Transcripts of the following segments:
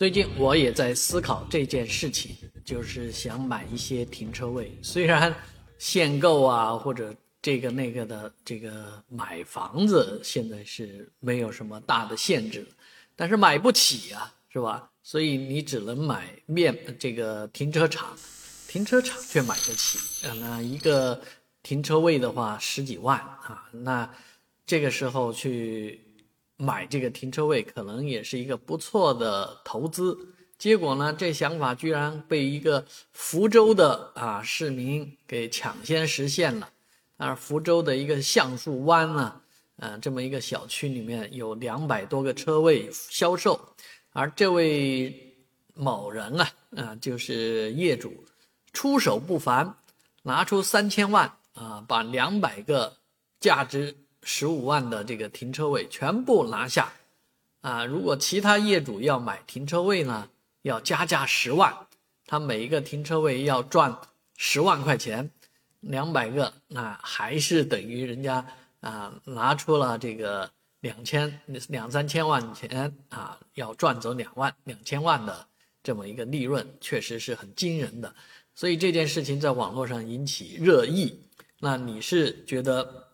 最近我也在思考这件事情，就是想买一些停车位。虽然限购啊，或者这个那个的，这个买房子现在是没有什么大的限制，但是买不起啊，是吧？所以你只能买面这个停车场，停车场却买得起。那一个停车位的话十几万啊，那这个时候去。买这个停车位可能也是一个不错的投资，结果呢，这想法居然被一个福州的啊市民给抢先实现了。而福州的一个橡树湾呢，呃，这么一个小区里面有两百多个车位销售，而这位某人啊，啊，就是业主，出手不凡，拿出三千万啊，把两百个价值。十五万的这个停车位全部拿下，啊，如果其他业主要买停车位呢，要加价十万，他每一个停车位要赚十万块钱，两百个，那还是等于人家啊拿出了这个两千两三千万钱啊，要赚走两万两千万的这么一个利润，确实是很惊人的。所以这件事情在网络上引起热议，那你是觉得？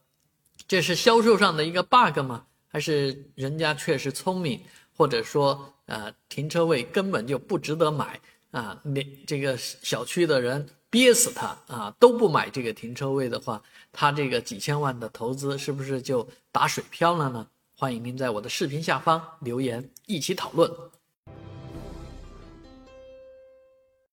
这是销售上的一个 bug 吗？还是人家确实聪明，或者说，呃，停车位根本就不值得买啊？连这个小区的人憋死他啊，都不买这个停车位的话，他这个几千万的投资是不是就打水漂了呢？欢迎您在我的视频下方留言，一起讨论。